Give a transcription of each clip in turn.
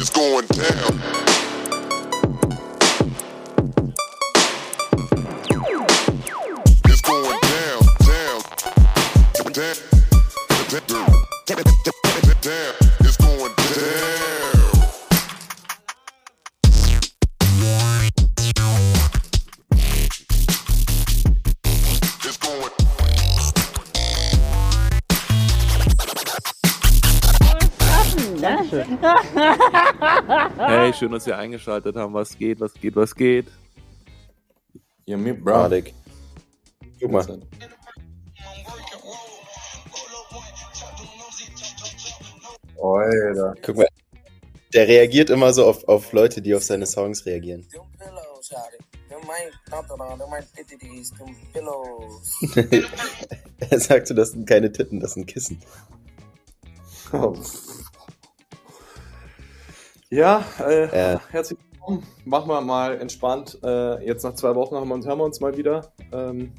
It's going down. Schön, dass ihr eingeschaltet haben. Was geht, was geht, was geht? Ja, mir, bro. Radek. Guck mal. Alter. Guck mal. Der reagiert immer so auf, auf Leute, die auf seine Songs reagieren. Er sagte, das sind keine Titten, das sind Kissen. Oh. Ja, äh, Äh. herzlich willkommen. Machen wir mal entspannt. Äh, jetzt nach zwei Wochen haben wir uns, hören wir uns mal wieder. Ähm,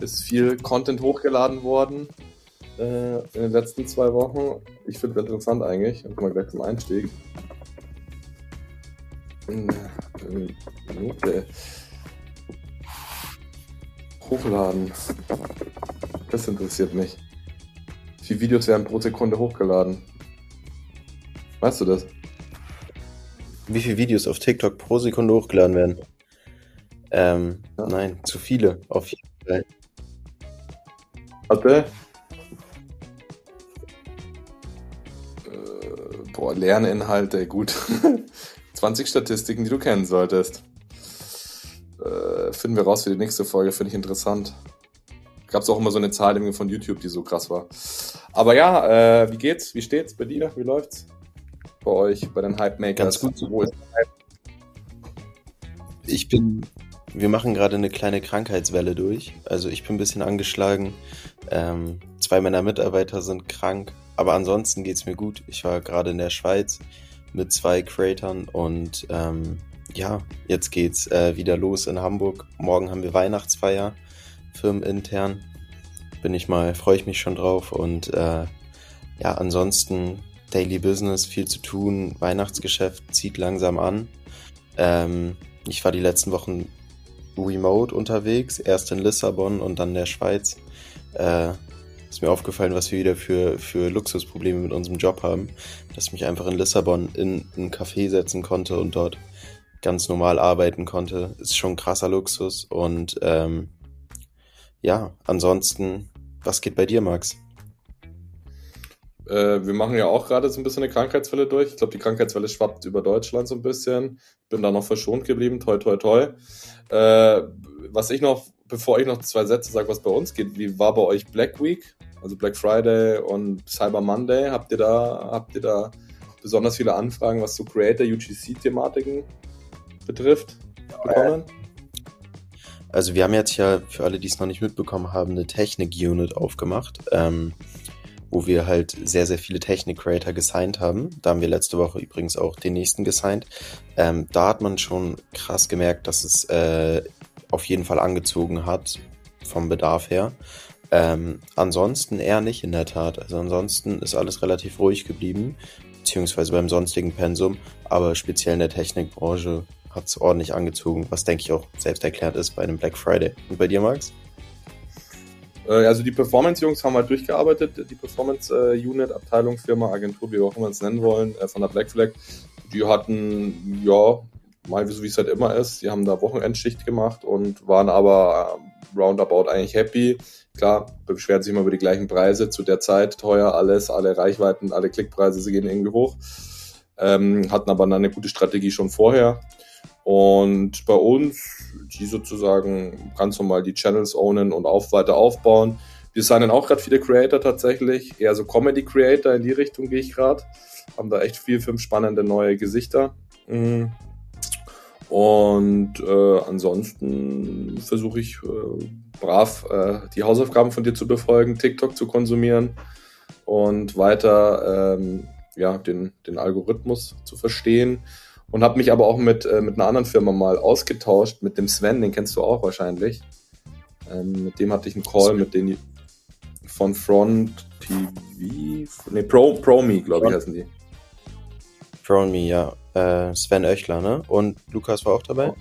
ist viel Content hochgeladen worden äh, in den letzten zwei Wochen. Ich finde es interessant eigentlich. Dann kommen wir gleich zum Einstieg. Äh, Minute. Hochladen. Das interessiert mich. Wie viele Videos werden pro Sekunde hochgeladen? Weißt du das? Wie viele Videos auf TikTok pro Sekunde hochgeladen werden? Ähm, Ja. nein, zu viele. Auf jeden Fall. Warte. Äh, boah, Lerninhalte, gut. 20 Statistiken, die du kennen solltest. Äh, finden wir raus für die nächste Folge, finde ich interessant. Gab es auch immer so eine Zahl von YouTube, die so krass war. Aber ja, äh, wie geht's? Wie steht's bei dir? Wie läuft's? Bei euch, bei den Hype Makers? Ganz gut. Wo ist Ich bin. Wir machen gerade eine kleine Krankheitswelle durch. Also ich bin ein bisschen angeschlagen. Ähm, zwei meiner Mitarbeiter sind krank. Aber ansonsten geht's mir gut. Ich war gerade in der Schweiz mit zwei Creatern und ähm, ja, jetzt geht's äh, wieder los in Hamburg. Morgen haben wir Weihnachtsfeier, firmenintern. Bin ich mal, freue ich mich schon drauf und äh, ja, ansonsten Daily Business, viel zu tun, Weihnachtsgeschäft zieht langsam an. Ähm, ich war die letzten Wochen remote unterwegs, erst in Lissabon und dann in der Schweiz. Äh, ist mir aufgefallen, was wir wieder für, für Luxusprobleme mit unserem Job haben, dass ich mich einfach in Lissabon in ein Café setzen konnte und dort ganz normal arbeiten konnte. Ist schon krasser Luxus und ähm, ja, ansonsten, was geht bei dir, Max? Äh, wir machen ja auch gerade so ein bisschen eine Krankheitswelle durch. Ich glaube, die Krankheitswelle schwappt über Deutschland so ein bisschen. Bin da noch verschont geblieben. Toi, toi, toi. Äh, was ich noch, bevor ich noch zwei Sätze sage, was bei uns geht, wie war bei euch Black Week? Also Black Friday und Cyber Monday. Habt ihr da, habt ihr da besonders viele Anfragen, was so Creator UGC-Thematiken betrifft, bekommen? Also wir haben jetzt ja, für alle, die es noch nicht mitbekommen haben, eine Technik-Unit aufgemacht, ähm, wo wir halt sehr, sehr viele Technik-Creator gesigned haben. Da haben wir letzte Woche übrigens auch den nächsten gesigned. Ähm, da hat man schon krass gemerkt, dass es äh, auf jeden Fall angezogen hat, vom Bedarf her. Ähm, ansonsten eher nicht in der Tat. Also ansonsten ist alles relativ ruhig geblieben, beziehungsweise beim sonstigen Pensum, aber speziell in der Technikbranche hat es ordentlich angezogen, was denke ich auch selbst erklärt ist bei einem Black Friday. Und bei dir, Max? Äh, Also die Performance-Jungs haben halt durchgearbeitet, die Performance-Unit, Abteilung, Firma, Agentur, wie auch immer wir es nennen wollen, äh, von der Black Flag. Die hatten, ja, mal so wie es halt immer ist, die haben da Wochenendschicht gemacht und waren aber äh, roundabout eigentlich happy. Klar, beschweren sich immer über die gleichen Preise, zu der Zeit teuer alles, alle Reichweiten, alle Klickpreise, sie gehen irgendwie hoch. Ähm, hatten aber dann eine gute Strategie schon vorher. Und bei uns, die sozusagen ganz normal die Channels ownen und auf, weiter aufbauen. Wir signen auch gerade viele Creator tatsächlich, eher so Comedy-Creator, in die Richtung gehe ich gerade. Haben da echt vier, fünf spannende neue Gesichter. Mhm. Und äh, ansonsten versuche ich äh, brav äh, die Hausaufgaben von dir zu befolgen, TikTok zu konsumieren und weiter ähm, ja, den, den Algorithmus zu verstehen. Und habe mich aber auch mit, äh, mit einer anderen Firma mal ausgetauscht, mit dem Sven, den kennst du auch wahrscheinlich. Ähm, mit dem hatte ich einen Call, mit denen von Front TV, nee, Pro, ProMe, glaube ich, heißen die. Drone Me, ja. Äh, Sven Oechler, ne? Und Lukas war auch dabei?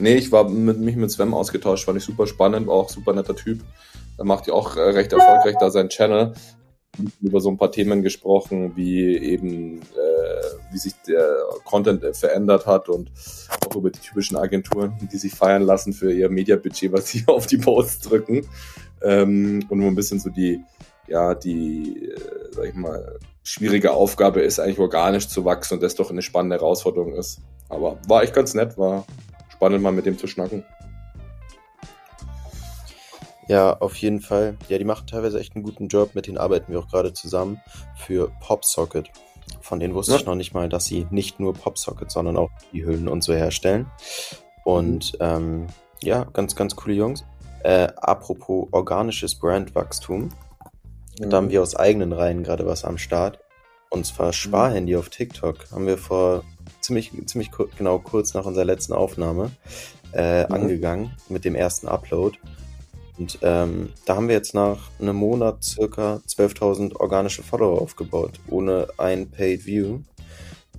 Nee, ich war mit mich mit Sven ausgetauscht, fand ich super spannend, war auch super netter Typ. Er macht ja auch äh, recht erfolgreich da seinen Channel. Über so ein paar Themen gesprochen, wie eben, äh, wie sich der Content äh, verändert hat und auch über die typischen Agenturen, die sich feiern lassen für ihr Mediabudget, was sie auf die Posts drücken. Ähm, und nur ein bisschen so die, ja, die, äh, sag ich mal, schwierige Aufgabe ist, eigentlich organisch zu wachsen und das doch eine spannende Herausforderung ist. Aber war echt ganz nett, war spannend mal mit dem zu schnacken. Ja, auf jeden Fall. Ja, die machen teilweise echt einen guten Job. Mit denen arbeiten wir auch gerade zusammen für PopSocket. Von denen wusste Ja. ich noch nicht mal, dass sie nicht nur PopSocket, sondern auch die Hüllen und so herstellen. Und ähm, ja, ganz, ganz coole Jungs. Äh, apropos organisches Brandwachstum. Da haben wir aus eigenen Reihen gerade was am Start. Und zwar Sparhandy auf TikTok. Haben wir vor ziemlich, ziemlich kur genau kurz nach unserer letzten Aufnahme äh, Mhm. angegangen mit dem ersten Upload. Und ähm, da haben wir jetzt nach einem Monat circa 12.000 organische Follower aufgebaut, ohne ein Paid View.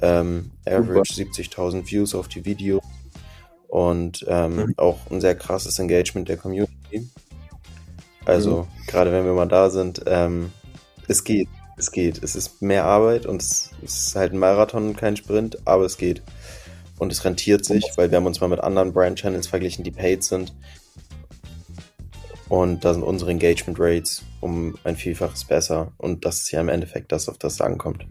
Ähm, average 70.000 Views auf die Video und ähm, Mhm. auch ein sehr krasses Engagement der Community. Also, gerade wenn wir mal da sind, ähm, es geht, es geht. Es ist mehr Arbeit und es, ist halt ein Marathon und kein Sprint, aber es geht. Und es rentiert sich, weil wir haben uns mal mit anderen Brand-Channels verglichen, die paid sind. Und da sind unsere Engagement Rates um ein Vielfaches besser. Und das ist ja im Endeffekt das, auf das es ankommt.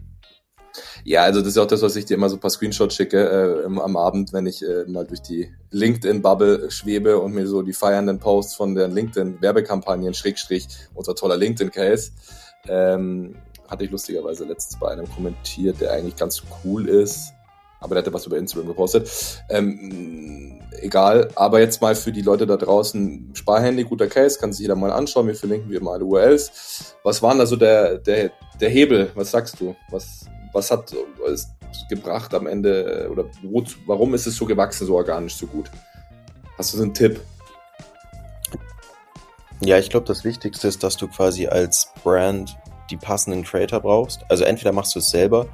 Ja, also das ist auch das, was ich dir immer so ein paar Screenshots schicke äh, am Abend, wenn ich äh, mal durch die LinkedIn-Bubble schwebe und mir so die feiernden Posts von den LinkedIn-Werbekampagnen, Schrägstrich, unser toller LinkedIn-Case, ähm, hatte ich lustigerweise letztens bei einem kommentiert, der eigentlich ganz cool ist, aber der hatte was über Instagram gepostet. Ähm, egal, aber jetzt mal für die Leute da draußen, Sparhandy, guter Case, kann sich jeder mal anschauen, wir verlinken wie immer alle URLs. Was war denn da so der, der, der Hebel? Was sagst du? Was, was hat es gebracht am Ende oder wo, warum ist es so gewachsen, so organisch, so gut? Hast du so einen Tipp? Ja, ich glaube, das Wichtigste ist, dass du quasi als Brand die passenden Creator brauchst. Also entweder machst du es selber,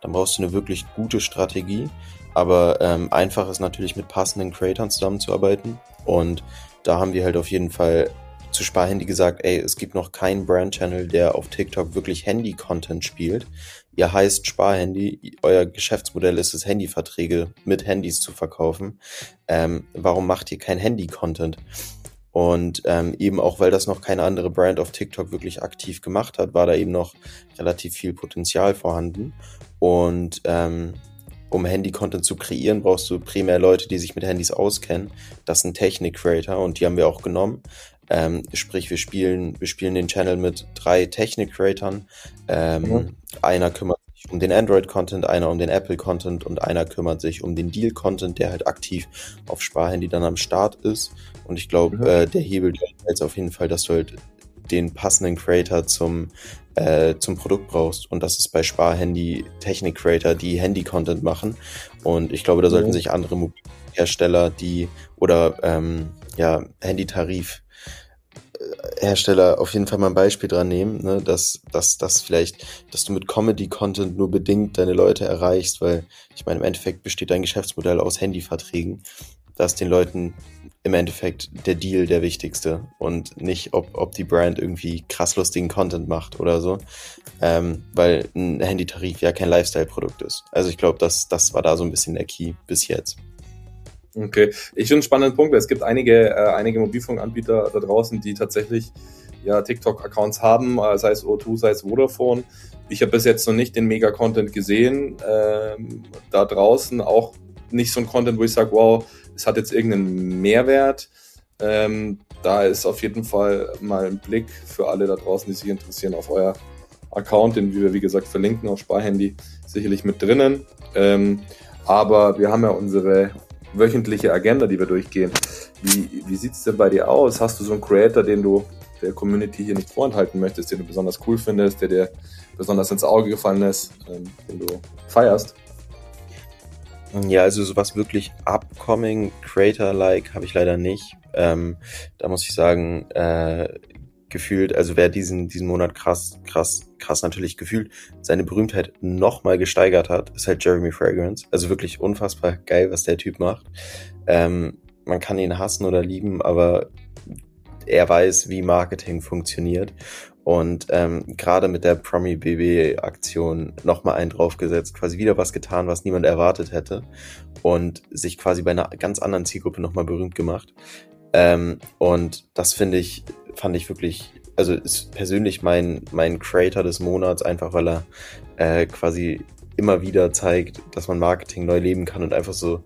dann brauchst du eine wirklich gute Strategie. Aber ähm, einfach ist natürlich mit passenden Creatoren zusammenzuarbeiten. Und da haben wir halt auf jeden Fall zu Sparhandy gesagt, ey, es gibt noch keinen Brand-Channel, der auf TikTok wirklich Handy-Content spielt. Ihr heißt Sparhandy, euer Geschäftsmodell ist es, Handyverträge mit Handys zu verkaufen. Ähm, warum macht ihr kein Handy-Content? Und ähm, eben auch, weil das noch keine andere Brand auf TikTok wirklich aktiv gemacht hat, war da eben noch relativ viel Potenzial vorhanden. Und ähm, um Handy-Content zu kreieren, brauchst du primär Leute, die sich mit Handys auskennen. Das sind Technik-Creator und die haben wir auch genommen. Ähm, sprich, wir spielen, wir spielen den Channel mit drei Technik-Creatoren. Ähm, Mhm. Einer kümmert sich um den Android-Content, einer um den Apple-Content und einer kümmert sich um den Deal-Content, der halt aktiv auf Sparhandy dann am Start ist. Und ich glaube, Mhm. äh, der Hebel der ist jetzt auf jeden Fall, dass du halt den passenden Creator zum, äh, zum Produkt brauchst. Und das ist bei Sparhandy Technik-Creator, die Handy-Content machen. Und ich glaube, da sollten Mhm. sich andere Mobilhersteller, die oder ähm, ja, Handytarif äh, Hersteller auf jeden Fall mal ein Beispiel dran nehmen, ne, dass, dass, dass vielleicht, dass du mit Comedy-Content nur bedingt deine Leute erreichst, weil ich meine, im Endeffekt besteht dein Geschäftsmodell aus Handyverträgen. Da ist den Leuten im Endeffekt der Deal der wichtigste und nicht, ob, ob die Brand irgendwie krass lustigen Content macht oder so, ähm, weil ein Handytarif ja kein Lifestyle-Produkt ist. Also ich glaube, das, das war da so ein bisschen der Key bis jetzt. Okay, ich finde einen spannenden Punkt, weil es gibt einige, äh, einige Mobilfunkanbieter da draußen, die tatsächlich ja TikTok-Accounts haben, äh, sei es O2, sei es Vodafone. Ich habe bis jetzt noch nicht den Mega-Content gesehen. Ähm, da draußen auch nicht so ein Content, wo ich sage, wow, es hat jetzt irgendeinen Mehrwert. Ähm, da ist auf jeden Fall mal ein Blick für alle da draußen, die sich interessieren, auf euer Account, den wir, wie gesagt, verlinken auf Sparhandy, sicherlich mit drinnen. Ähm, aber wir haben ja unsere wöchentliche Agenda, die wir durchgehen. Wie, wie sieht's denn bei dir aus? Hast du so einen Creator, den du der Community hier nicht vorenthalten möchtest, den du besonders cool findest, der dir besonders ins Auge gefallen ist, ähm, den du feierst? Ja, also sowas wirklich upcoming Creator-like habe ich leider nicht. Ähm, da muss ich sagen, äh, gefühlt, also wer diesen, diesen Monat krass, krass, krass natürlich gefühlt seine Berühmtheit nochmal gesteigert hat, ist halt Jeremy Fragrance. Also wirklich unfassbar geil, was der Typ macht. Ähm, man kann ihn hassen oder lieben, aber er weiß, wie Marketing funktioniert. Und ähm, gerade mit der Promi BB Aktion nochmal einen draufgesetzt, quasi wieder was getan, was niemand erwartet hätte. Und sich quasi bei einer ganz anderen Zielgruppe nochmal berühmt gemacht. Ähm, und das finde ich, fand ich wirklich, also ist persönlich mein, mein Creator des Monats, einfach weil er äh, quasi immer wieder zeigt, dass man Marketing neu leben kann und einfach so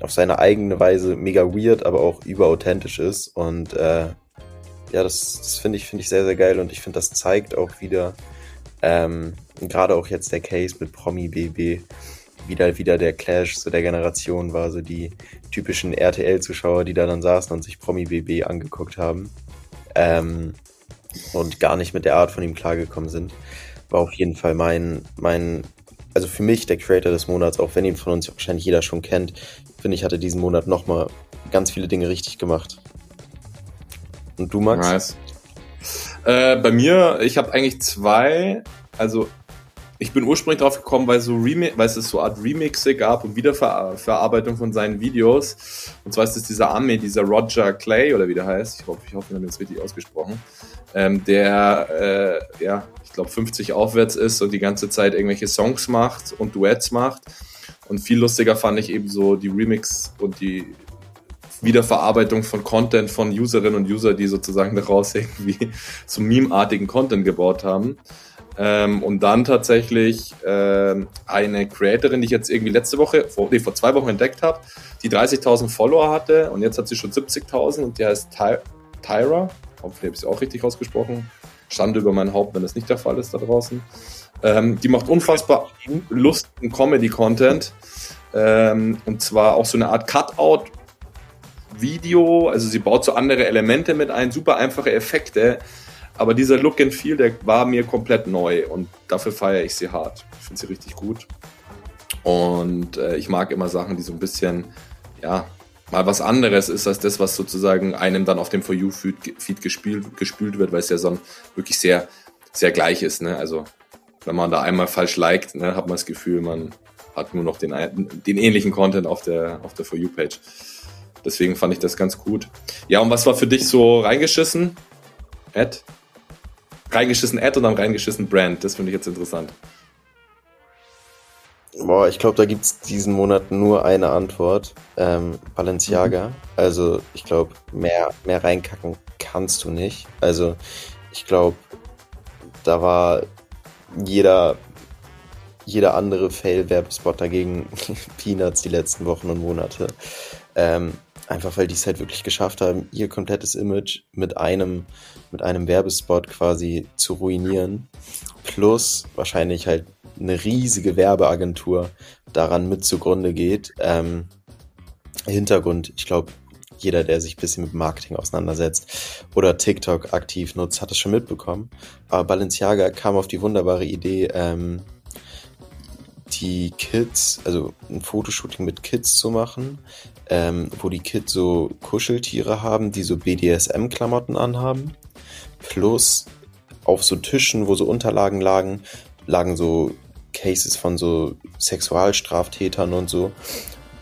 auf seine eigene Weise mega weird, aber auch überauthentisch ist. Und äh, ja, das, das finde ich, finde ich sehr, sehr geil und ich finde, das zeigt auch wieder, ähm, gerade auch jetzt der Case mit Promi BB, wieder, wieder der Clash so der Generation war, so die typischen RTL-Zuschauer, die da dann saßen und sich Promi BB angeguckt haben ähm, und gar nicht mit der Art von ihm klargekommen sind. War auf jeden Fall mein, mein, also für mich der Creator des Monats, auch wenn ihn von uns wahrscheinlich jeder schon kennt, finde ich, hatte diesen Monat nochmal ganz viele Dinge richtig gemacht. Und du, Max? Nice. Äh, bei mir, ich habe eigentlich zwei, also ich bin ursprünglich drauf gekommen, weil, so Remi weil es so Art Remixe gab und Wiederverarbeitung von seinen Videos. Und zwar ist es dieser Arme, dieser Roger Clay oder wie der heißt. Ich hoffe, ich hoffe, ich habe jetzt richtig ausgesprochen. Ähm, der, äh, ja, ich glaube 50 aufwärts ist und die ganze Zeit irgendwelche Songs macht und Duets macht. Und viel lustiger fand ich eben so die Remix und die Wiederverarbeitung von Content von Userinnen und User, die sozusagen daraus irgendwie so meme-artigen Content gebaut haben. Ähm, und dann tatsächlich ähm, eine Creatorin, die ich jetzt irgendwie letzte Woche, vor, nee, vor zwei Wochen entdeckt habe, die 30.000 Follower hatte und jetzt hat sie schon 70.000 und die heißt Ty Tyra. Hoffentlich habe ich sie auch richtig ausgesprochen. Stand über mein Haupt, wenn das nicht der Fall ist da draußen. Ähm, die macht unfassbar lustigen Comedy-Content. Ähm, und zwar auch so eine Art Cutout Video, also sie baut so andere Elemente mit ein, super einfache Effekte, aber dieser Look and Feel, der war mir komplett neu und dafür feiere ich sie hart. Ich finde sie richtig gut. Und äh, ich mag immer Sachen, die so ein bisschen, ja, mal was anderes ist als das, was sozusagen einem dann auf dem For You-Feed gespielt, gespült wird, weil es ja so wirklich sehr, sehr gleich ist. Ne? Also, wenn man da einmal falsch liked, ne, hat man das Gefühl, man hat nur noch den, den ähnlichen Content auf der, auf der For You-Page. Deswegen fand ich das ganz gut. Ja, und was war für dich so reingeschissen? Ed? Reingeschissen Ad oder reingeschissen Brand? Das finde ich jetzt interessant. Boah, ich glaube, da gibt es diesen Monat nur eine Antwort. Ähm, Balenciaga. Mhm. Also, ich glaube, mehr, mehr reinkacken kannst du nicht. Also, ich glaube, da war jeder, jeder andere Fail-Werbespot dagegen Peanuts die letzten Wochen und Monate. Ähm, Einfach weil die es halt wirklich geschafft haben, ihr komplettes Image mit einem, mit einem Werbespot quasi zu ruinieren. Plus wahrscheinlich halt eine riesige Werbeagentur daran mit zugrunde geht. Ähm, Hintergrund, ich glaube, jeder, der sich ein bisschen mit Marketing auseinandersetzt oder TikTok aktiv nutzt, hat es schon mitbekommen. Aber Balenciaga kam auf die wunderbare Idee, ähm, die Kids, also ein Fotoshooting mit Kids zu machen, ähm, wo die Kids so Kuscheltiere haben, die so BDSM-Klamotten anhaben. Plus auf so Tischen, wo so Unterlagen lagen, lagen so Cases von so Sexualstraftätern und so.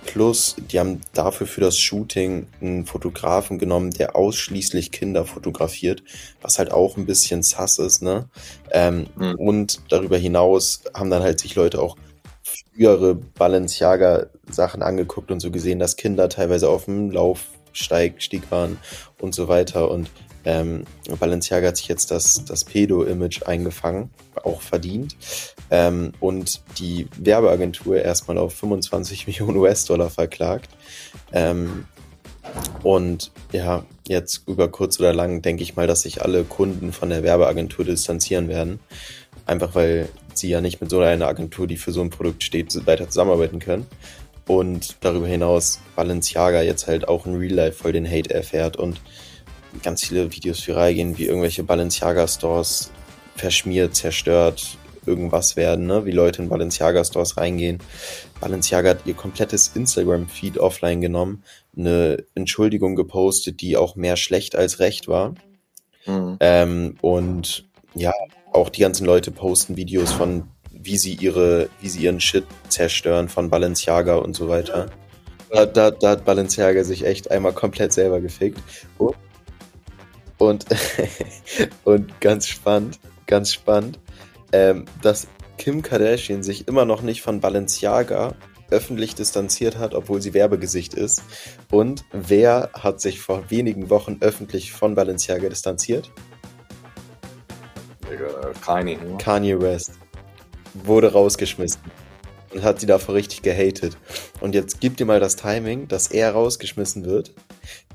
Plus, die haben dafür für das Shooting einen Fotografen genommen, der ausschließlich Kinder fotografiert, was halt auch ein bisschen sass ist, ne? Ähm, mhm. Und darüber hinaus haben dann halt sich Leute auch frühere Balenciaga-Sachen angeguckt und so gesehen, dass Kinder teilweise auf dem Laufsteig waren und so weiter. Und ähm, Balenciaga hat sich jetzt das, das Pedo-Image eingefangen, auch verdient. Ähm, und die Werbeagentur erstmal auf 25 Millionen US-Dollar verklagt. Ähm, und ja, jetzt über kurz oder lang denke ich mal, dass sich alle Kunden von der Werbeagentur distanzieren werden. Einfach weil sie ja nicht mit so einer Agentur, die für so ein Produkt steht, weiter zusammenarbeiten können. Und darüber hinaus Balenciaga jetzt halt auch in Real Life voll den Hate erfährt und ganz viele Videos viral gehen, wie irgendwelche Balenciaga-Stores verschmiert, zerstört, irgendwas werden, ne? wie Leute in Balenciaga-Stores reingehen. Balenciaga hat ihr komplettes Instagram-Feed offline genommen, eine Entschuldigung gepostet, die auch mehr schlecht als recht war. Mhm. Ähm, und ja, auch die ganzen Leute posten Videos von, wie sie ihre, wie sie ihren Shit zerstören von Balenciaga und so weiter. Da, da, da hat Balenciaga sich echt einmal komplett selber gefickt. Und, und, und ganz spannend, ganz spannend, ähm, dass Kim Kardashian sich immer noch nicht von Balenciaga öffentlich distanziert hat, obwohl sie Werbegesicht ist. Und wer hat sich vor wenigen Wochen öffentlich von Balenciaga distanziert? Digga, Kanye. ne? Kanye West wurde rausgeschmissen und hat sie davor richtig gehatet. Und jetzt gib dir mal das Timing, dass er rausgeschmissen wird,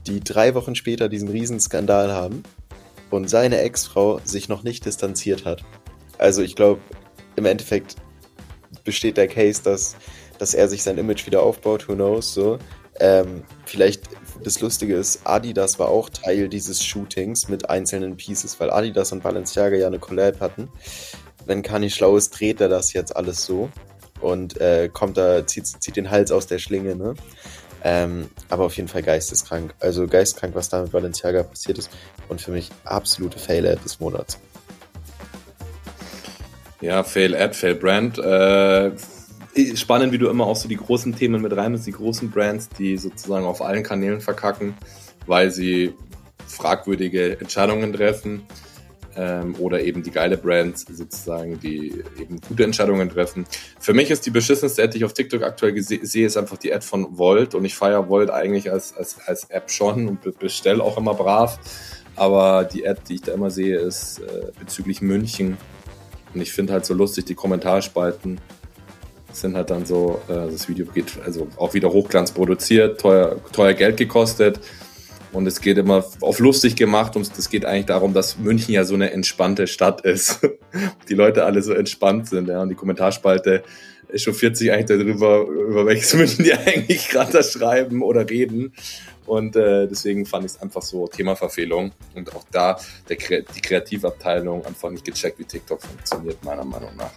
die drei Wochen später diesen riesen Skandal haben und seine Ex-Frau sich noch nicht distanziert hat. Also ich glaube, im Endeffekt besteht der Case, dass, dass er sich sein Image wieder aufbaut, who knows, so. Ähm, vielleicht das Lustige ist, Adidas war auch Teil dieses Shootings mit einzelnen Pieces, weil Adidas und Balenciaga ja eine Collab hatten. Wenn Kanye schlau ist, dreht er das jetzt alles so und äh, kommt da, zieht, zieht den Hals aus der Schlinge, ne? Ähm, aber auf jeden Fall geisteskrank. Also geisteskrank, was da mit Balenciaga passiert ist. Und für mich absolute Fail-Ad des Monats. Ja, Fail Ad, Fail Brand. Äh, spannend, wie du immer auch so die großen Themen mit reinnimmst, die großen Brands, die sozusagen auf allen Kanälen verkacken, weil sie fragwürdige Entscheidungen treffen. Ähm, oder eben die geile Brands sozusagen, die eben gute Entscheidungen treffen. Für mich ist die beschissenste Ad, die ich auf TikTok aktuell sehe, ist einfach die Ad von Volt und ich feiere Volt eigentlich als, als, als App schon und be- bestelle auch immer brav. Aber die Ad, die ich da immer sehe, ist äh, bezüglich München. Und ich finde halt so lustig, die Kommentarspalten sind halt dann so, äh, das Video geht also auch wieder Hochglanz produziert, teuer, teuer Geld gekostet. Und es geht immer auf lustig gemacht und es geht eigentlich darum, dass München ja so eine entspannte Stadt ist. die Leute alle so entspannt sind, ja. Und die Kommentarspalte echauffiert sich eigentlich darüber, über welches München die eigentlich gerade da schreiben oder reden. Und äh, deswegen fand ich es einfach so Themaverfehlung. Und auch da der, die Kreativabteilung einfach nicht gecheckt, wie TikTok funktioniert, meiner Meinung nach.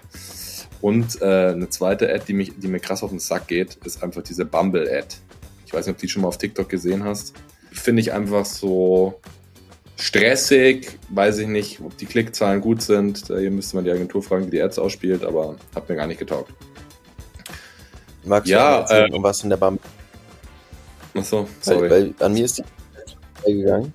Und äh, eine zweite Ad, die, mich, die mir krass auf den Sack geht, ist einfach diese Bumble-Ad. Ich weiß nicht, ob du die schon mal auf TikTok gesehen hast. Finde ich einfach so stressig. Weiß ich nicht, ob die Klickzahlen gut sind. Hier müsste man die Agentur fragen, die die Ads ausspielt, aber hat mir gar nicht getaugt. Magst Ja, du erzählen, äh, um was in der Bam Achso, sorry. Weil, weil an mir ist die gegangen.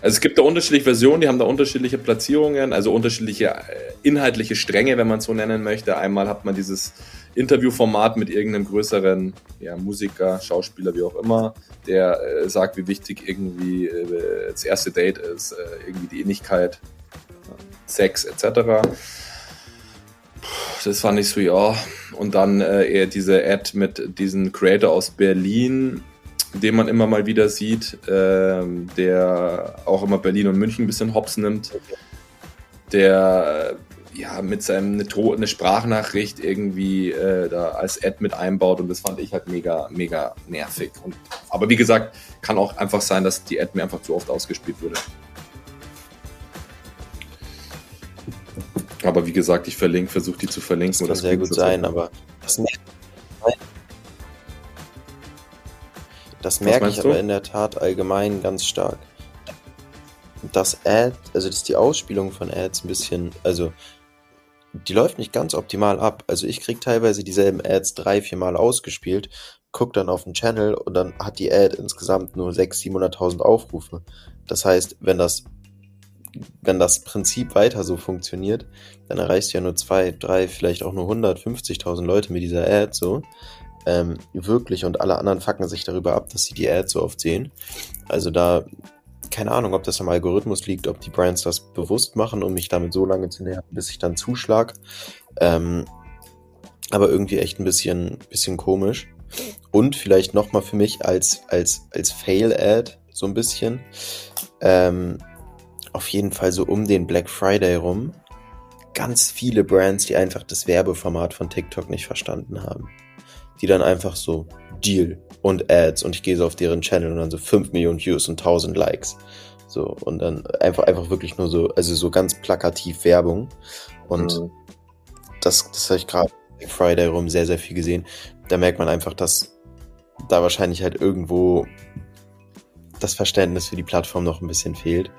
Also es gibt da unterschiedliche Versionen, die haben da unterschiedliche Platzierungen, also unterschiedliche äh, inhaltliche Stränge, wenn man es so nennen möchte. Einmal hat man dieses Interviewformat mit irgendeinem größeren ja, Musiker, Schauspieler, wie auch immer, der äh, sagt, wie wichtig irgendwie äh, das erste Date ist, äh, irgendwie die Innigkeit, Sex etc. Das fand ich so, ja. Und dann äh, eher diese Ad mit diesem Creator aus Berlin, den man immer mal wieder sieht, ähm, der auch immer Berlin und München ein bisschen hops nimmt, der äh, ja mit seinem eine, To- eine Sprachnachricht irgendwie äh, da als Ad mit einbaut und das fand ich halt mega, mega nervig. Und, aber wie gesagt, kann auch einfach sein, dass die Ad mir einfach zu oft ausgespielt wurde. Aber wie gesagt, ich verlinke, versuche die zu verlinken. Das kann oder sehr gut sein, aber das, mer- das merke ich du? aber in der Tat allgemein ganz stark. Dass Ad, also dass die Ausspielung von Ads ein bisschen, also die läuft nicht ganz optimal ab. Also ich krieg teilweise dieselben Ads drei, vier Mal ausgespielt, guck dann auf den Channel und dann hat die Ad insgesamt nur 600.000, 700.000 Aufrufe. Das heißt, wenn das wenn das Prinzip weiter so funktioniert, dann erreichst du ja nur zwei, drei, vielleicht auch nur 150.000 Leute mit dieser Ad so. Ähm, wirklich und alle anderen fucken sich darüber ab, dass sie die Ad so oft sehen. Also da, keine Ahnung, ob das am Algorithmus liegt, ob die Brands das bewusst machen, um mich damit so lange zu nähern, bis ich dann zuschlag. Ähm, aber irgendwie echt ein bisschen, bisschen komisch. Und vielleicht nochmal für mich als, als, als Fail-Ad so ein bisschen. Ähm, auf jeden Fall so um den Black Friday rum ganz viele Brands, die einfach das Werbeformat von TikTok nicht verstanden haben. Die dann einfach so Deal und Ads und ich gehe so auf deren Channel und dann so 5 Millionen Views und 1000 Likes. So und dann einfach, einfach wirklich nur so, also so ganz plakativ Werbung. Und Mhm. das, das habe ich gerade Friday rum sehr, sehr viel gesehen. Da merkt man einfach, dass da wahrscheinlich halt irgendwo das Verständnis für die Plattform noch ein bisschen fehlt.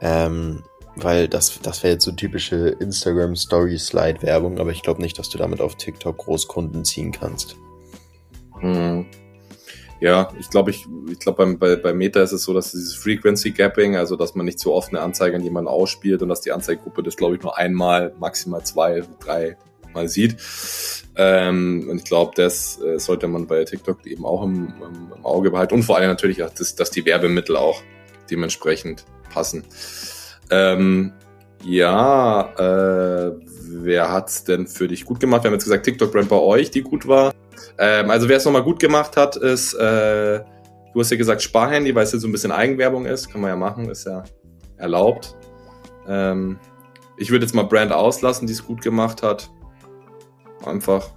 Ähm, weil das, das wäre jetzt so typische Instagram-Story-Slide-Werbung, aber ich glaube nicht, dass du damit auf TikTok Großkunden ziehen kannst. Mhm. Ja, ich glaube, ich, ich glaube, bei, bei Meta ist es so, dass dieses Frequency Gapping, also dass man nicht so oft eine Anzeige an jemanden ausspielt und dass die Anzeigegruppe das, glaube ich, nur einmal, maximal zwei, drei Mal sieht. Ähm, und ich glaube, das äh, sollte man bei TikTok eben auch im, im, im Auge behalten. Und vor allem natürlich auch, dass, dass die Werbemittel auch dementsprechend passen. Ähm, ja, äh, wer hat's denn für dich gut gemacht? Wir haben jetzt gesagt, TikTok-Brand bei euch, die gut war. Ähm, also wer es nochmal gut gemacht hat, ist, äh, du hast ja gesagt Sparhandy, weil es jetzt so ein bisschen Eigenwerbung ist. Kann man ja machen, ist ja erlaubt. Ähm, ich würde jetzt mal Brand auslassen, die es gut gemacht hat. Einfach,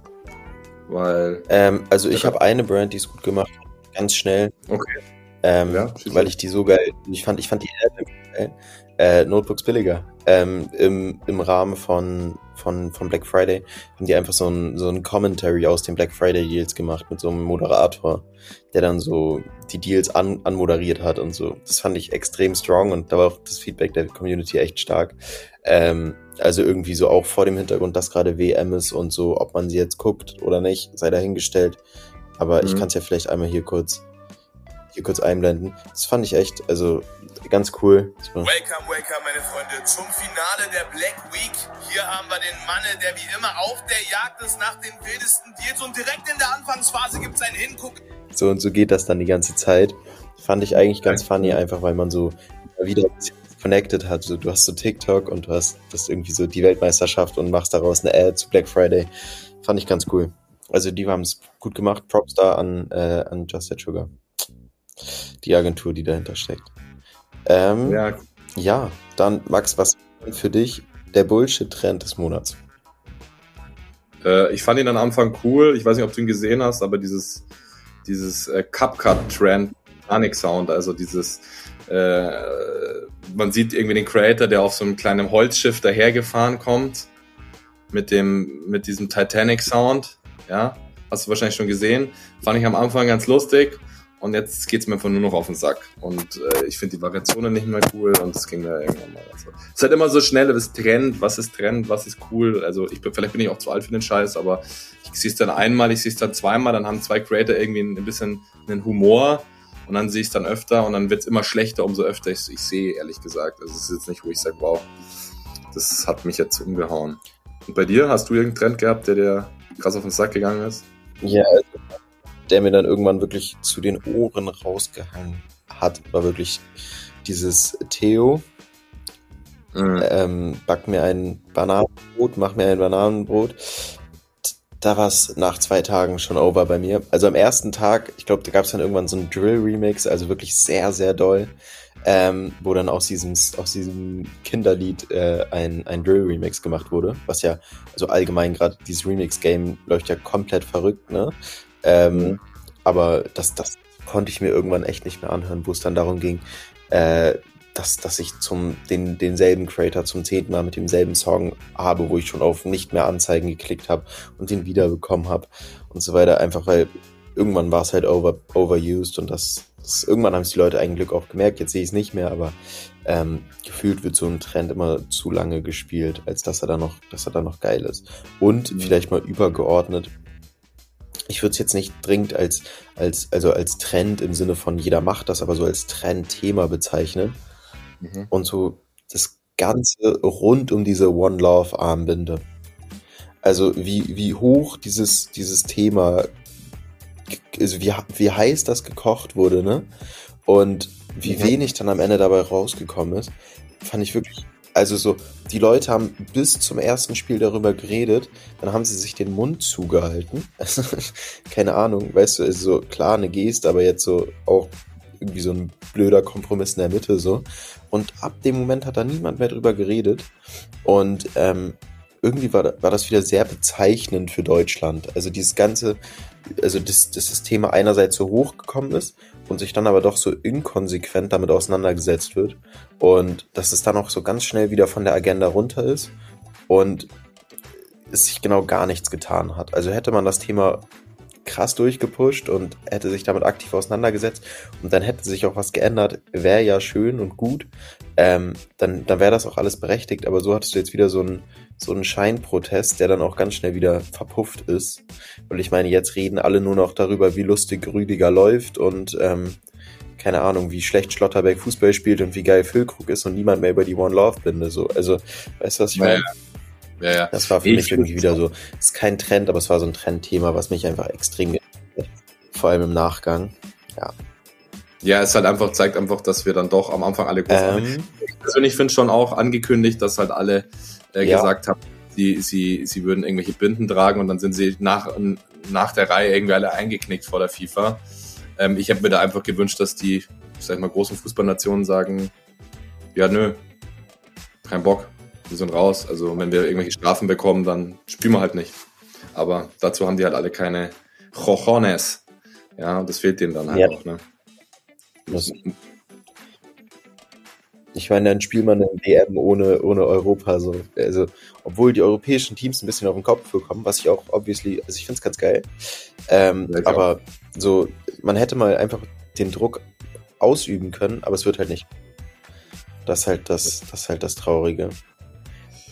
weil... Ähm, also ich habe eine Brand, die es gut gemacht hat, ganz schnell. Okay. Ähm, Ja, weil ich die so geil, ich fand, ich fand die Ad geil. Äh, Notebooks billiger. Ähm, im, Im Rahmen von, von, von Black Friday haben die einfach so ein, so ein Commentary aus den Black Friday Deals gemacht mit so einem Moderator, der dann so die Deals an, anmoderiert hat und so. Das fand ich extrem strong und da war auch das Feedback der Community echt stark. Ähm, also irgendwie so auch vor dem Hintergrund, dass gerade WM ist und so, ob man sie jetzt guckt oder nicht, sei dahingestellt. Aber ich Mhm. kann es ja vielleicht einmal hier kurz hier kurz einblenden. Das fand ich echt, also ganz cool. So. Welcome, welcome, meine Freunde, zum Finale der Black Week. Hier haben wir den Mann, der wie immer auf der Jagd ist nach den wildesten Deals und direkt in der Anfangsphase gibt's einen Hinguck. So und so geht das dann die ganze Zeit. Fand ich eigentlich ganz funny, einfach weil man so immer wieder ein bisschen connected hat. So, du hast so TikTok und du hast das irgendwie so die Weltmeisterschaft und machst daraus eine Ad zu Black Friday. Fand ich ganz cool. Also die haben es gut gemacht. Props da an, äh, an Just That Sugar. Die Agentur, die dahinter steckt. Ähm, ja. Ja, dann Max, was für dich der Bullshit-Trend des Monats? äh, ich fand ihn am Anfang cool. Ich weiß nicht, ob du ihn gesehen hast, aber dieses, dieses äh, CupCut-Trend, Panic Sound, also dieses, äh, man sieht irgendwie den Creator, der auf so einem kleinen Holzschiff dahergefahren kommt, mit dem, mit diesem Titanic Sound, ja, hast du wahrscheinlich schon gesehen. Fand ich am Anfang ganz lustig und jetzt geht's mir einfach nur noch auf den Sack. Und äh, ich finde die Variationen nicht mehr cool und es ging mir irgendwann mal. Also, es ist halt immer so schnell, das Trend, was ist Trend, was ist cool. Also ich bin, vielleicht bin ich auch zu alt für den Scheiß, aber ich sehe es dann einmal, ich sehe es dann zweimal, dann haben zwei Creator irgendwie ein, bisschen einen Humor und dann sehe ich es dann öfter und dann wird's immer schlechter, umso öfter ich ich sehe, ehrlich gesagt. Also es ist jetzt nicht, wo ich sage, wow, das hat mich jetzt umgehauen. Und bei dir, hast du irgendeinen Trend gehabt, der dir krass auf den Sack gegangen ist? Ja, also, der mir dann irgendwann wirklich zu den Ohren rausgehangen hat, war wirklich dieses Theo, ähm, back mir ein Bananenbrot, mach mir ein Bananenbrot. Da war es nach zwei Tagen schon over bei mir. Also am ersten Tag, ich glaube, da gab es dann irgendwann so einen Drill-Remix, also wirklich sehr, sehr doll, ähm, wo dann aus diesem, aus diesem Kinderlied äh, ein, ein Drill-Remix gemacht wurde, was ja, also allgemein gerade dieses Remix-Game läuft ja komplett verrückt, ne? Ähm, Mhm. Aber das, das konnte ich mir irgendwann echt nicht mehr anhören, wo es dann darum ging, äh, dass, dass ich zum, den, denselben Creator zum zehnten Mal mit demselben Song habe, wo ich schon auf nicht mehr Anzeigen geklickt habe und den wiederbekommen habe und so weiter. Einfach weil irgendwann war es halt over, overused und das, das irgendwann haben es die Leute eigentlich auch gemerkt. Jetzt sehe ich es nicht mehr, aber ähm, gefühlt wird so ein Trend immer zu lange gespielt, als dass er da noch, dass er da noch geil ist. Und Mhm. vielleicht mal übergeordnet. Ich würde es jetzt nicht dringend als, als, also als Trend im Sinne von jeder macht das, aber so als Trendthema bezeichnen Mhm. und so das Ganze rund um diese One Love Armbinde. Also wie, wie hoch dieses, dieses Thema, also wie, wie heiß das gekocht wurde, ne? Und wie Mhm. wenig dann am Ende dabei rausgekommen ist, fand ich wirklich, also so, die Leute haben bis zum ersten Spiel darüber geredet, dann haben sie sich den Mund zugehalten. Keine Ahnung, weißt du, also so klar eine Geste, aber jetzt so auch irgendwie so ein blöder Kompromiss in der Mitte so. Und ab dem Moment hat da niemand mehr drüber geredet. Und ähm, irgendwie war, war das wieder sehr bezeichnend für Deutschland. Also dieses ganze, also dass das Thema einerseits so hochgekommen ist und sich dann aber doch so inkonsequent damit auseinandergesetzt wird. Und dass es dann auch so ganz schnell wieder von der Agenda runter ist und es sich genau gar nichts getan hat. Also hätte man das Thema krass durchgepusht und hätte sich damit aktiv auseinandergesetzt und dann hätte sich auch was geändert, wäre ja schön und gut, ähm, dann, dann wäre das auch alles berechtigt. Aber so hattest du jetzt wieder so einen, so einen Scheinprotest, der dann auch ganz schnell wieder verpufft ist. Weil ich meine, jetzt reden alle nur noch darüber, wie lustig Rüdiger läuft und ähm, keine Ahnung, wie schlecht Schlotterberg Fußball spielt und wie geil Füllkrug ist und niemand mehr über die One Love Binde. So. Also, weißt du, was ich Ja, meine? Ja, ja. Das war für Ich mich irgendwie wieder so, es ist kein Trend, aber es war so ein Trendthema, was mich einfach extrem. Vor allem im Nachgang. Ja, es halt einfach, zeigt einfach, dass wir dann doch am Anfang alle groß Ähm, Ich persönlich finde schon auch angekündigt, dass halt alle äh, Ja. gesagt haben, sie, sie, sie würden irgendwelche Binden tragen und dann sind sie nach, nach der Reihe irgendwie alle eingeknickt vor der FIFA. Ähm, ich habe mir da einfach gewünscht, dass die, ich sag mal, großen Fußballnationen sagen, ja, nö, kein Bock, wir sind raus. Also wenn wir irgendwelche Strafen bekommen, dann spielen wir halt nicht. Aber dazu haben die halt alle keine Cojones. Ja, und das fehlt denen dann halt Ja. auch, ne? Das- ich meine, dann spielt man eine WM ohne, ohne Europa. So. Also, obwohl die europäischen Teams ein bisschen auf den Kopf bekommen, was ich auch obviously, also ich finde es ganz geil. Ähm, Ja, aber so, man hätte mal einfach den Druck ausüben können, aber es wird halt nicht. Das ist halt das, das ist halt das Traurige.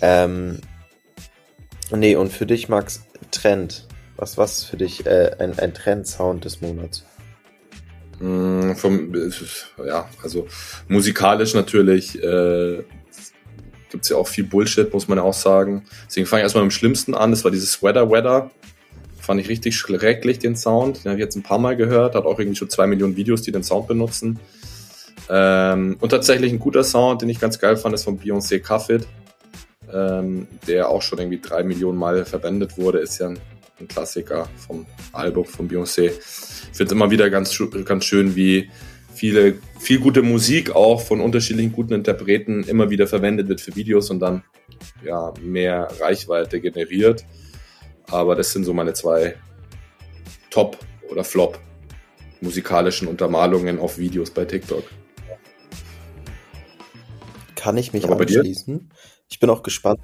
Ähm, nee, und für dich, Max, Trend. Was, was für dich äh, ein, ein Trend-Sound des Monats? Mm, Vom, ja, also musikalisch natürlich äh, gibt's ja auch viel Bullshit, muss man ja auch sagen. Deswegen fange ich erstmal mit dem Schlimmsten an. Das war dieses Sweater Weather. Fand ich richtig schrecklich, den Sound. Den habe ich jetzt ein paar Mal gehört. Hat auch irgendwie schon zwei Millionen Videos, die den Sound benutzen. Ähm, und tatsächlich ein guter Sound, den ich ganz geil fand, ist von Beyoncé Cuff It, ähm, der auch schon irgendwie drei Millionen Mal verwendet wurde. Ist ja ein, ein Klassiker vom Album von Beyoncé. Ich finde es immer wieder ganz, ganz schön, wie viele, viel gute Musik auch von unterschiedlichen guten Interpreten immer wieder verwendet wird für Videos und dann ja, mehr Reichweite generiert. Aber das sind so meine zwei Top- oder Flop musikalischen Untermalungen auf Videos bei TikTok. Kann ich mich Aber anschließen. Ich bin auch gespannt,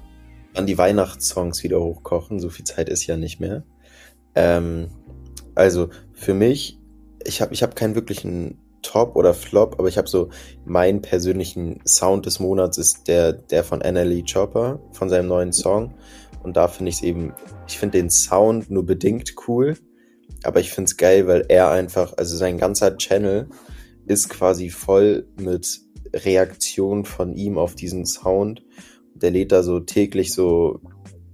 wann die Weihnachtssongs wieder hochkochen. So viel Zeit ist ja nicht mehr. Ähm, also für mich, ich habe ich hab keinen wirklichen Top oder Flop, aber ich habe so meinen persönlichen Sound des Monats ist der, der von NLE Chopper, von seinem neuen Song. Und da finde ich es eben, ich finde den Sound nur bedingt cool, aber ich finde es geil, weil er einfach, also sein ganzer Channel ist quasi voll mit Reaktion von ihm auf diesen Sound. Der lädt da so täglich so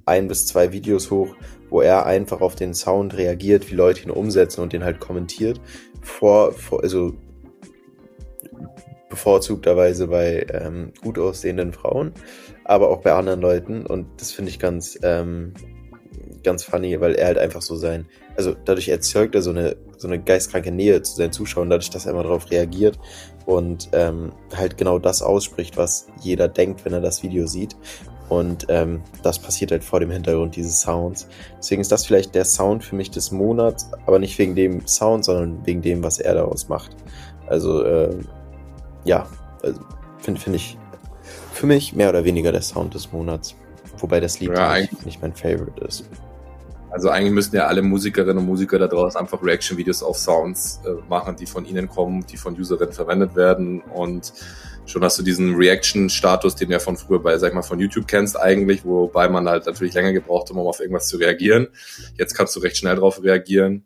ein bis zwei Videos hoch, wo er einfach auf den Sound reagiert, wie Leute ihn umsetzen und den halt kommentiert. Vor, vor also bevorzugterweise bei ähm, gut aussehenden Frauen, aber auch bei anderen Leuten. Und das finde ich ganz, ähm, ganz funny, weil er halt einfach so sein, also dadurch erzeugt er so eine, so eine geistkranke Nähe zu seinen Zuschauern, dadurch, dass er immer darauf reagiert und ähm, halt genau das ausspricht, was jeder denkt, wenn er das Video sieht. Und ähm, das passiert halt vor dem Hintergrund dieses Sounds. Deswegen ist das vielleicht der Sound für mich des Monats, aber nicht wegen dem Sound, sondern wegen dem, was er daraus macht. Also ähm, ja, also, finde find ich für mich mehr oder weniger der Sound des Monats. Wobei das Lied Ja, nicht, nicht mein Favorite ist. Also eigentlich müssten ja alle Musikerinnen und Musiker da draußen einfach Reaction-Videos auf Sounds äh, machen, die von ihnen kommen, die von Userinnen verwendet werden. Und schon hast du diesen Reaction-Status, den du ja von früher bei, sag ich mal, von YouTube kennst eigentlich, wobei man halt natürlich länger gebraucht hat, um auf irgendwas zu reagieren. Jetzt kannst du recht schnell drauf reagieren.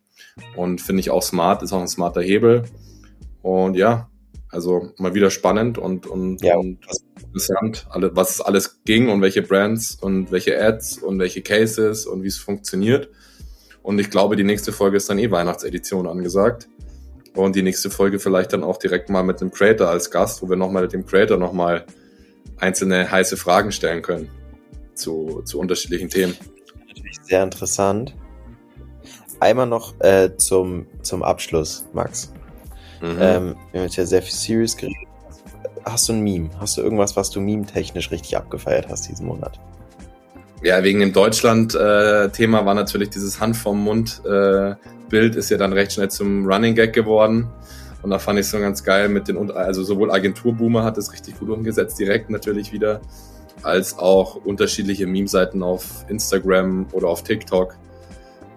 Und finde ich auch smart, ist auch ein smarter Hebel. Und ja, also mal wieder spannend und, und, Ja. und interessant, alle, was es alles ging und welche Brands und welche Ads und welche Cases und wie es funktioniert. Und ich glaube, die nächste Folge ist dann eh Weihnachtsedition angesagt. Und die nächste Folge vielleicht dann auch direkt mal mit einem Creator als Gast, wo wir nochmal mit dem Creator nochmal einzelne heiße Fragen stellen können zu, zu unterschiedlichen Themen. Natürlich sehr interessant. Einmal noch äh, zum, zum Abschluss, Max. Mhm. Ähm, wir haben jetzt ja sehr viel Serious geredet. Hast du ein Meme? Hast du irgendwas, was du meme-technisch richtig abgefeiert hast diesen Monat? Ja, wegen dem Deutschland-Thema war natürlich dieses Hand vom Mund-Bild ist ja dann recht schnell zum Running Gag geworden. Und da fand ich so ganz geil mit den, also sowohl Agenturboomer hat es richtig gut umgesetzt, direkt natürlich wieder, als auch unterschiedliche Meme-Seiten auf Instagram oder auf TikTok.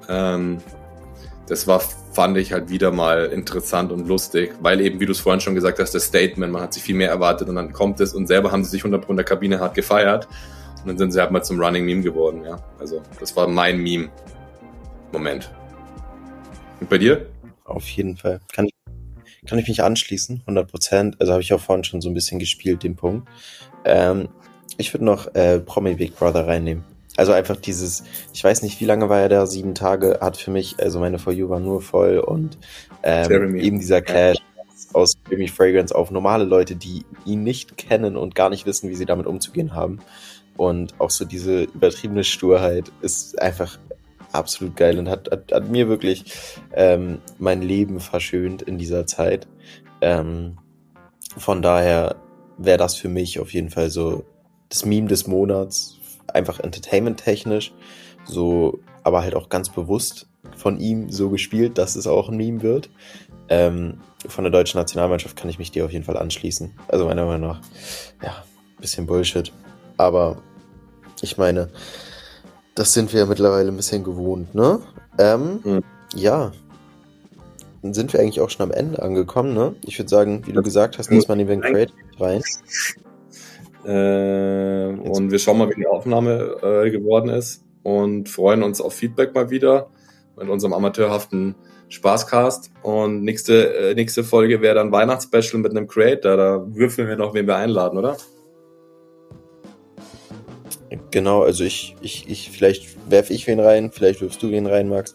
Ähm, das war, fand ich halt wieder mal interessant und lustig, weil eben, wie du es vorhin schon gesagt hast, das Statement, man hat sich viel mehr erwartet und dann kommt es und selber haben sie sich 100 Pro in der Kabine hart gefeiert und dann sind sie halt mal zum Running Meme geworden, ja. Also, das war mein Meme. Moment. Und bei dir? Auf jeden Fall. Kann ich, kann ich mich anschließen, 100 Prozent. Also habe ich auch vorhin schon so ein bisschen gespielt, den Punkt. Ähm, ich würde noch äh, Promi Big Brother reinnehmen. Also einfach dieses, ich weiß nicht, wie lange war er da, sieben Tage, hat für mich, also meine For You war nur voll und ähm, eben dieser Clash aus Jeremy Fragrance auf normale Leute, die ihn nicht kennen und gar nicht wissen, wie sie damit umzugehen haben. Und auch so diese übertriebene Sturheit ist einfach absolut geil und hat, hat, hat mir wirklich ähm, mein Leben verschönt in dieser Zeit. Ähm, von daher wäre das für mich auf jeden Fall so das Meme des Monats, einfach entertainment-technisch, so, aber halt auch ganz bewusst von ihm so gespielt, dass es auch ein Meme wird. Ähm, von der deutschen Nationalmannschaft kann ich mich dir auf jeden Fall anschließen. Also meiner Meinung nach, ja, bisschen Bullshit. Aber ich meine, das sind wir ja mittlerweile ein bisschen gewohnt, ne? Ähm, Mhm. Ja. Dann sind wir eigentlich auch schon am Ende angekommen, ne? Ich würde sagen, wie du gesagt hast, nächstes Mal nehmen wir einen Creative rein. Äh, und wir schauen mal, wie die Aufnahme äh, geworden ist und freuen uns auf Feedback mal wieder mit unserem amateurhaften Spaßcast. Und nächste, äh, nächste Folge wäre dann Weihnachtsspecial mit einem Creator. Da würfeln wir noch, wen wir einladen, oder? Genau, also ich, ich, ich, vielleicht werfe ich wen rein, vielleicht wirfst du wen rein, Max.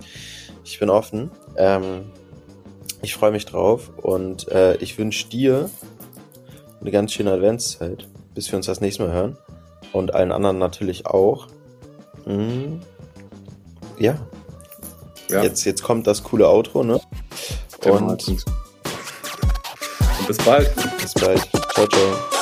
Ich bin offen. Ähm, ich freue mich drauf und äh, ich wünsche dir eine ganz schöne Adventszeit, bis wir uns das nächste Mal hören. Und allen anderen natürlich auch. Mm, ja, Ja. Jetzt, jetzt kommt das coole Outro, ne? Genau. Und und bis bald. bis bald. Ciao, ciao.